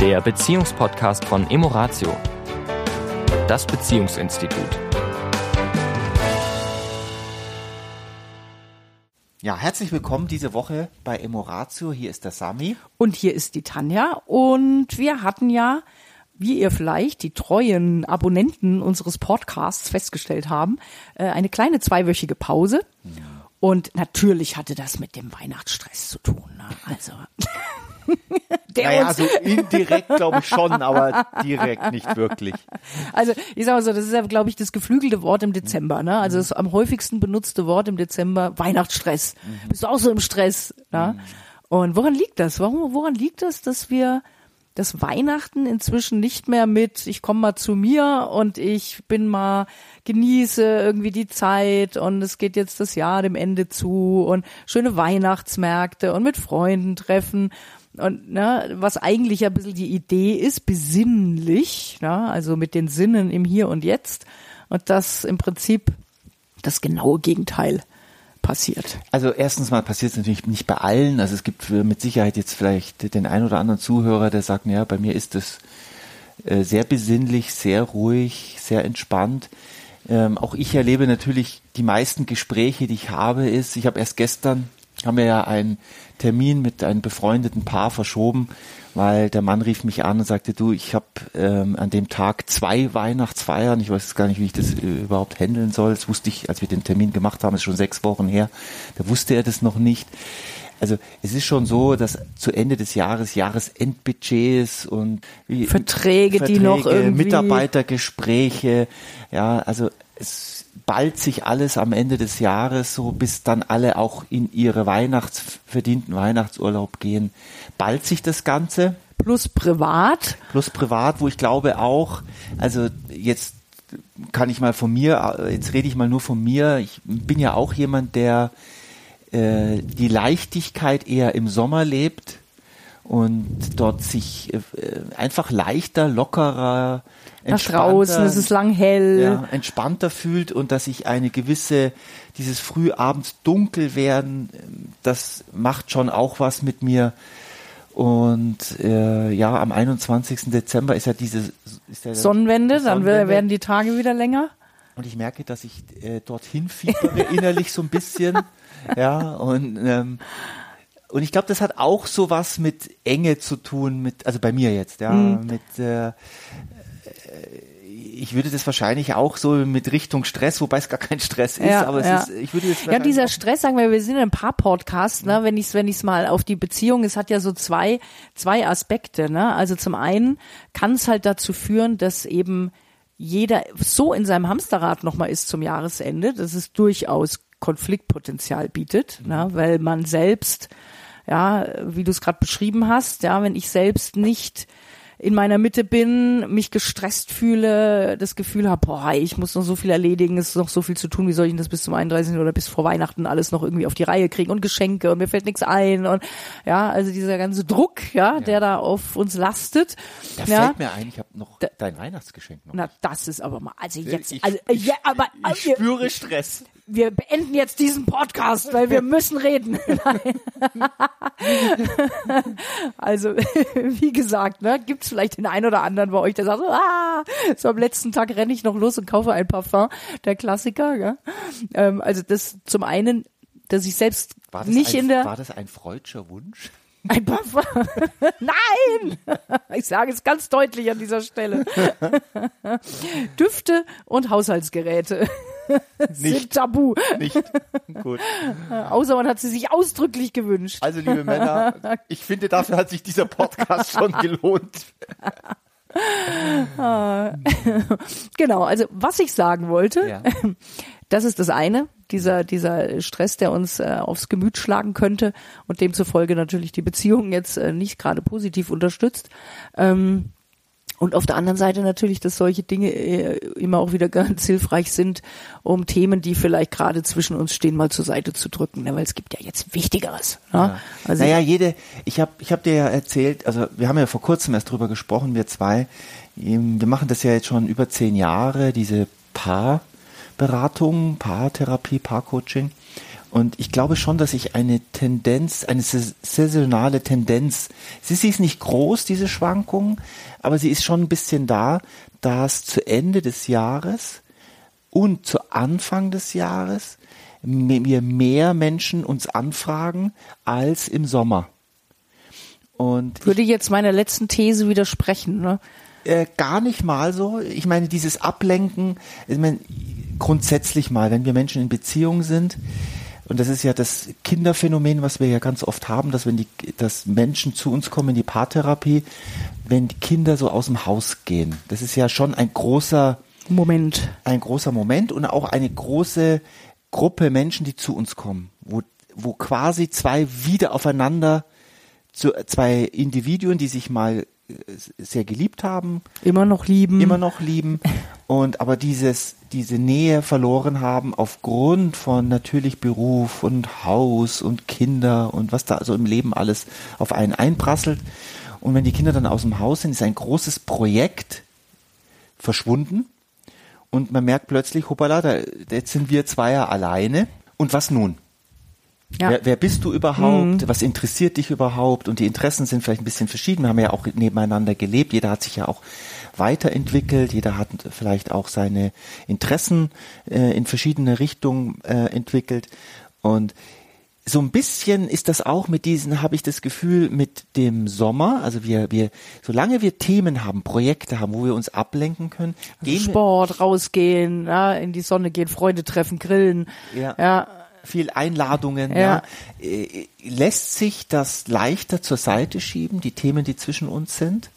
der Beziehungspodcast von Emoratio, das Beziehungsinstitut. Ja, herzlich willkommen diese Woche bei Emoratio. Hier ist der Sami. Und hier ist die Tanja. Und wir hatten ja, wie ihr vielleicht die treuen Abonnenten unseres Podcasts festgestellt haben, äh, eine kleine zweiwöchige Pause. Und natürlich hatte das mit dem Weihnachtsstress zu tun. Ne? Also. Der naja, also indirekt glaube ich schon, aber direkt nicht wirklich. Also ich sag mal so, das ist ja, glaube ich, das geflügelte Wort im Dezember. Ne? Also das am häufigsten benutzte Wort im Dezember, Weihnachtsstress. Mhm. Bist du auch so im Stress? Ne? Mhm. Und woran liegt das? Warum, woran liegt das, dass wir das Weihnachten inzwischen nicht mehr mit, ich komme mal zu mir und ich bin mal, genieße irgendwie die Zeit und es geht jetzt das Jahr dem Ende zu und schöne Weihnachtsmärkte und mit Freunden treffen und ne, was eigentlich ein bisschen die Idee ist, besinnlich, ne, also mit den Sinnen im Hier und Jetzt. Und das im Prinzip das genaue Gegenteil passiert. Also erstens mal passiert es natürlich nicht bei allen. Also es gibt mit Sicherheit jetzt vielleicht den einen oder anderen Zuhörer, der sagt, ja, bei mir ist es äh, sehr besinnlich, sehr ruhig, sehr entspannt. Ähm, auch ich erlebe natürlich die meisten Gespräche, die ich habe, ist, ich habe erst gestern, haben wir ja ein Termin mit einem befreundeten Paar verschoben, weil der Mann rief mich an und sagte, du, ich habe ähm, an dem Tag zwei Weihnachtsfeiern, ich weiß gar nicht, wie ich das äh, überhaupt handeln soll. Das wusste ich, als wir den Termin gemacht haben, ist schon sechs Wochen her, da wusste er das noch nicht. Also es ist schon so, dass zu Ende des Jahres Jahresendbudgets und Verträge, Verträge, die noch irgendwie Mitarbeitergespräche, ja, also es ballt sich alles am Ende des Jahres so, bis dann alle auch in ihre Weihnachtsverdienten Weihnachtsurlaub gehen. Ballt sich das Ganze? Plus privat? Plus privat, wo ich glaube auch, also jetzt kann ich mal von mir, jetzt rede ich mal nur von mir. Ich bin ja auch jemand, der äh, die Leichtigkeit eher im Sommer lebt und dort sich äh, einfach leichter, lockerer, nach draußen, es ist lang hell. Ja, entspannter fühlt und dass ich eine gewisse, dieses frühabends dunkel werden, das macht schon auch was mit mir. Und äh, ja, am 21. Dezember ist ja diese ist ja Sonnenwende, Sonnenwende, dann werden die Tage wieder länger. Und ich merke, dass ich äh, dorthin fiebere innerlich so ein bisschen. ja, und ähm, und ich glaube, das hat auch so was mit Enge zu tun, mit, also bei mir jetzt, ja, mhm. mit äh, ich würde das wahrscheinlich auch so mit Richtung Stress, wobei es gar kein Stress ist, ja, aber es ja. ist, ich würde jetzt Ja, dieser Stress, sagen wir, wir sind in ein paar Podcasts, ne, wenn ich wenn ich's mal auf die Beziehung, es hat ja so zwei zwei Aspekte, ne? Also zum einen kann es halt dazu führen, dass eben jeder so in seinem Hamsterrad nochmal ist zum Jahresende, dass es durchaus Konfliktpotenzial bietet, ne? Mhm. weil man selbst ja, wie du es gerade beschrieben hast, ja, wenn ich selbst nicht in meiner Mitte bin, mich gestresst fühle, das Gefühl habe, boah, ich muss noch so viel erledigen, es ist noch so viel zu tun, wie soll ich denn das bis zum 31. oder bis vor Weihnachten alles noch irgendwie auf die Reihe kriegen und Geschenke und mir fällt nichts ein und ja, also dieser ganze Druck, ja, ja. der da auf uns lastet. Da ja. fällt mir ein, ich habe noch da, dein Weihnachtsgeschenk noch. Na, das ist aber mal, also jetzt, ich, also, ich, ja, aber ich, ich spüre Stress wir beenden jetzt diesen Podcast, weil wir müssen reden. also, wie gesagt, ne, gibt's vielleicht den einen oder anderen bei euch, der sagt, so, ah, so am letzten Tag renne ich noch los und kaufe ein Parfum, der Klassiker. Ja? Ähm, also das zum einen, dass ich selbst nicht ein, in der... War das ein freudscher Wunsch? Ein Parfum? Nein! Ich sage es ganz deutlich an dieser Stelle. Düfte und Haushaltsgeräte sind tabu. Nicht. Gut. Außer man hat sie sich ausdrücklich gewünscht. Also, liebe Männer, ich finde, dafür hat sich dieser Podcast schon gelohnt. genau, also was ich sagen wollte, ja. das ist das eine, dieser, dieser Stress, der uns äh, aufs Gemüt schlagen könnte und demzufolge natürlich die Beziehung jetzt äh, nicht gerade positiv unterstützt. Ähm, und auf der anderen Seite natürlich, dass solche Dinge äh, immer auch wieder ganz hilfreich sind, um Themen, die vielleicht gerade zwischen uns stehen, mal zur Seite zu drücken, ne? weil es gibt ja jetzt Wichtigeres. Ne? Ja. Also naja, jede, ich habe ich hab dir ja erzählt, also wir haben ja vor kurzem erst drüber gesprochen, wir zwei, wir machen das ja jetzt schon über zehn Jahre, diese Paarberatung, Paartherapie, Paarcoaching. Und ich glaube schon, dass ich eine Tendenz, eine saisonale Tendenz, sie ist nicht groß, diese Schwankung, aber sie ist schon ein bisschen da, dass zu Ende des Jahres und zu Anfang des Jahres wir mehr Menschen uns anfragen als im Sommer. Und würde jetzt meiner letzten These widersprechen, ne? Äh, gar nicht mal so. Ich meine, dieses Ablenken, ich meine, grundsätzlich mal, wenn wir Menschen in Beziehung sind, und das ist ja das Kinderphänomen, was wir ja ganz oft haben, dass wenn die, dass Menschen zu uns kommen in die Paartherapie, wenn die Kinder so aus dem Haus gehen. Das ist ja schon ein großer Moment. Ein großer Moment und auch eine große Gruppe Menschen, die zu uns kommen, wo, wo quasi zwei wieder aufeinander, zwei Individuen, die sich mal sehr geliebt haben. Immer noch lieben. Immer noch lieben. Und aber dieses, diese Nähe verloren haben aufgrund von natürlich Beruf und Haus und Kinder und was da also im Leben alles auf einen einprasselt. Und wenn die Kinder dann aus dem Haus sind, ist ein großes Projekt verschwunden und man merkt plötzlich, hoppala, da, jetzt sind wir Zweier alleine. Und was nun? Ja. Wer, wer bist du überhaupt? Mhm. Was interessiert dich überhaupt? Und die Interessen sind vielleicht ein bisschen verschieden. Wir haben ja auch nebeneinander gelebt. Jeder hat sich ja auch weiterentwickelt. Jeder hat vielleicht auch seine Interessen äh, in verschiedene Richtungen äh, entwickelt. Und so ein bisschen ist das auch mit diesen, habe ich das Gefühl, mit dem Sommer. Also wir, wir, solange wir Themen haben, Projekte haben, wo wir uns ablenken können, also gehen Sport, rausgehen, ja, in die Sonne gehen, Freunde treffen, grillen. Ja. ja. Viel Einladungen, ja. ja. Äh, lässt sich das leichter zur Seite schieben, die Themen, die zwischen uns sind?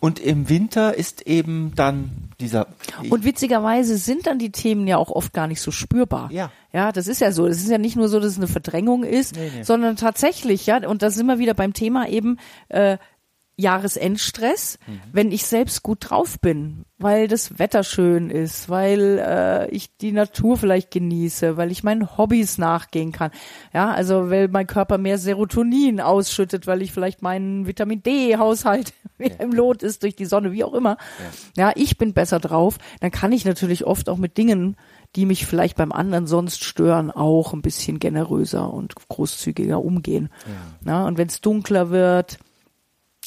Und im Winter ist eben dann dieser. Und witzigerweise sind dann die Themen ja auch oft gar nicht so spürbar. Ja. Ja, das ist ja so. Es ist ja nicht nur so, dass es eine Verdrängung ist, nee, nee. sondern tatsächlich, ja, und da sind wir wieder beim Thema eben, äh, Jahresendstress, mhm. wenn ich selbst gut drauf bin, weil das Wetter schön ist, weil äh, ich die Natur vielleicht genieße, weil ich meinen Hobbys nachgehen kann. Ja, also weil mein Körper mehr Serotonin ausschüttet, weil ich vielleicht meinen Vitamin D-Haushalt ja. im Lot ist durch die Sonne, wie auch immer. Ja. ja, ich bin besser drauf. Dann kann ich natürlich oft auch mit Dingen die mich vielleicht beim anderen sonst stören, auch ein bisschen generöser und großzügiger umgehen. Ja. ja und wenn es dunkler wird,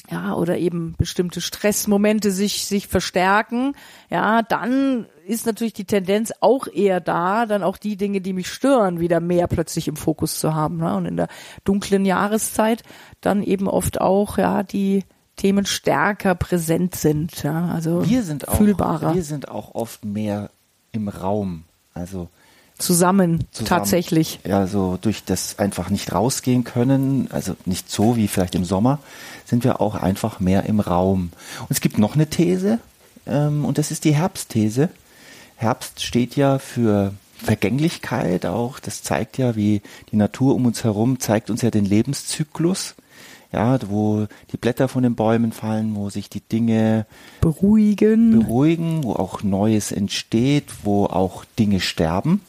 ja, oder eben bestimmte Stressmomente sich, sich verstärken, ja, dann ist natürlich die Tendenz auch eher da, dann auch die Dinge, die mich stören, wieder mehr plötzlich im Fokus zu haben. Ne? Und in der dunklen Jahreszeit dann eben oft auch, ja, die Themen stärker präsent sind, ja, also wir sind auch, fühlbarer. Wir sind auch oft mehr im Raum, also zusammen, zusammen, tatsächlich. Ja, so durch das einfach nicht rausgehen können, also nicht so wie vielleicht im Sommer, sind wir auch einfach mehr im Raum. Und es gibt noch eine These, ähm, und das ist die Herbstthese. Herbst steht ja für Vergänglichkeit auch. Das zeigt ja, wie die Natur um uns herum zeigt uns ja den Lebenszyklus. Ja, wo die Blätter von den Bäumen fallen, wo sich die Dinge beruhigen, beruhigen, wo auch Neues entsteht, wo auch Dinge sterben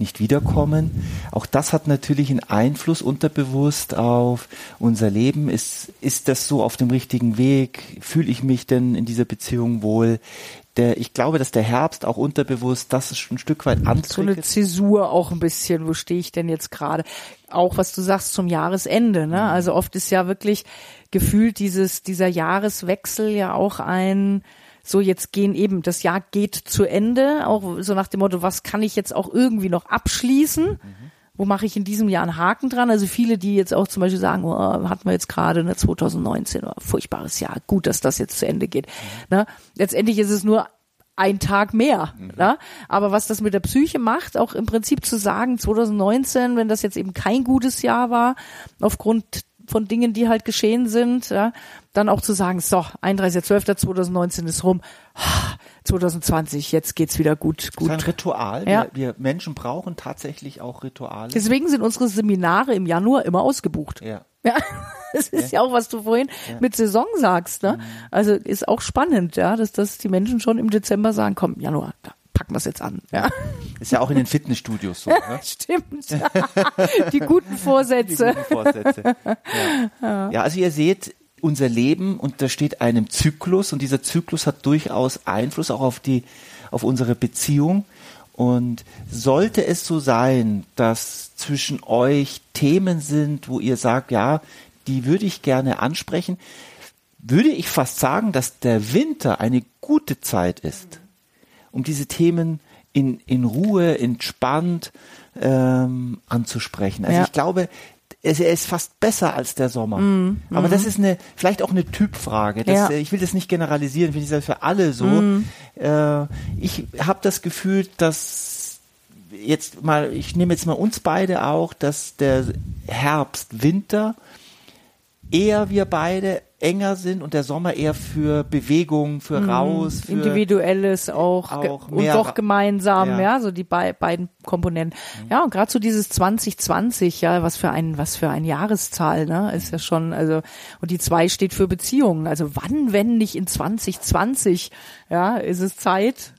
nicht wiederkommen. Auch das hat natürlich einen Einfluss unterbewusst auf unser Leben. Ist, ist das so auf dem richtigen Weg? Fühle ich mich denn in dieser Beziehung wohl? Der, ich glaube, dass der Herbst auch unterbewusst das ist ein Stück weit antriggert. So eine Zäsur auch ein bisschen. Wo stehe ich denn jetzt gerade? Auch was du sagst zum Jahresende. Ne? Mhm. Also oft ist ja wirklich gefühlt dieses, dieser Jahreswechsel ja auch ein, so jetzt gehen eben, das Jahr geht zu Ende, auch so nach dem Motto, was kann ich jetzt auch irgendwie noch abschließen? Mhm. Wo mache ich in diesem Jahr einen Haken dran? Also viele, die jetzt auch zum Beispiel sagen, oh, hatten wir jetzt gerade eine 2019, oh, furchtbares Jahr, gut, dass das jetzt zu Ende geht. Ne? Letztendlich ist es nur ein Tag mehr. Mhm. Ne? Aber was das mit der Psyche macht, auch im Prinzip zu sagen, 2019, wenn das jetzt eben kein gutes Jahr war, aufgrund von Dingen, die halt geschehen sind, ja, dann auch zu sagen, so, 31.12.2019 ist rum, 2020, jetzt geht's wieder gut. gut. Das ist ein Ritual. Ja. Wir, wir Menschen brauchen tatsächlich auch Rituale. Deswegen sind unsere Seminare im Januar immer ausgebucht. Ja. Ja, das ist ja, ja auch, was du vorhin ja. mit Saison sagst. Ne? Mhm. Also ist auch spannend, ja, dass, dass die Menschen schon im Dezember sagen, komm, Januar, da packen wir es jetzt an. Ja. Ist ja auch in den Fitnessstudios so. Ne? Stimmt. Die guten Vorsätze. Die guten Vorsätze. Ja. ja, also ihr seht, unser Leben untersteht einem Zyklus und dieser Zyklus hat durchaus Einfluss auch auf die, auf unsere Beziehung. Und sollte es so sein, dass zwischen euch Themen sind, wo ihr sagt, ja, die würde ich gerne ansprechen, würde ich fast sagen, dass der Winter eine gute Zeit ist, um diese Themen in, in Ruhe, entspannt ähm, anzusprechen. Also Ja. ich glaube, es, er ist fast besser als der Sommer. Mm, Aber das ist eine, vielleicht auch eine Typfrage. Das, Ja. Ich will das nicht generalisieren, ich will sagen, für alle so. Mm. Äh, ich habe das Gefühl, dass jetzt mal, ich nehme jetzt mal uns beide auch, dass der Herbst, Winter eher wir beide enger sind und der Sommer eher für Bewegung, für raus, für Mhm. Individuelles auch, auch und mehr doch gemeinsam, Ja. ja, so die bei, beiden Komponenten. Ja, und gerade so dieses 2020, ja, was für ein, was für ein Jahreszahl, ne, ist ja schon, also, und die zwei steht für Beziehungen. Also wann, wenn nicht in 2020, ja, ist es Zeit,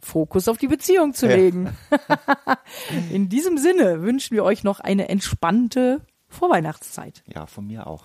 Fokus auf die Beziehung zu Ja. legen. in diesem Sinne wünschen wir euch noch eine entspannte Vorweihnachtszeit. ja, von mir auch.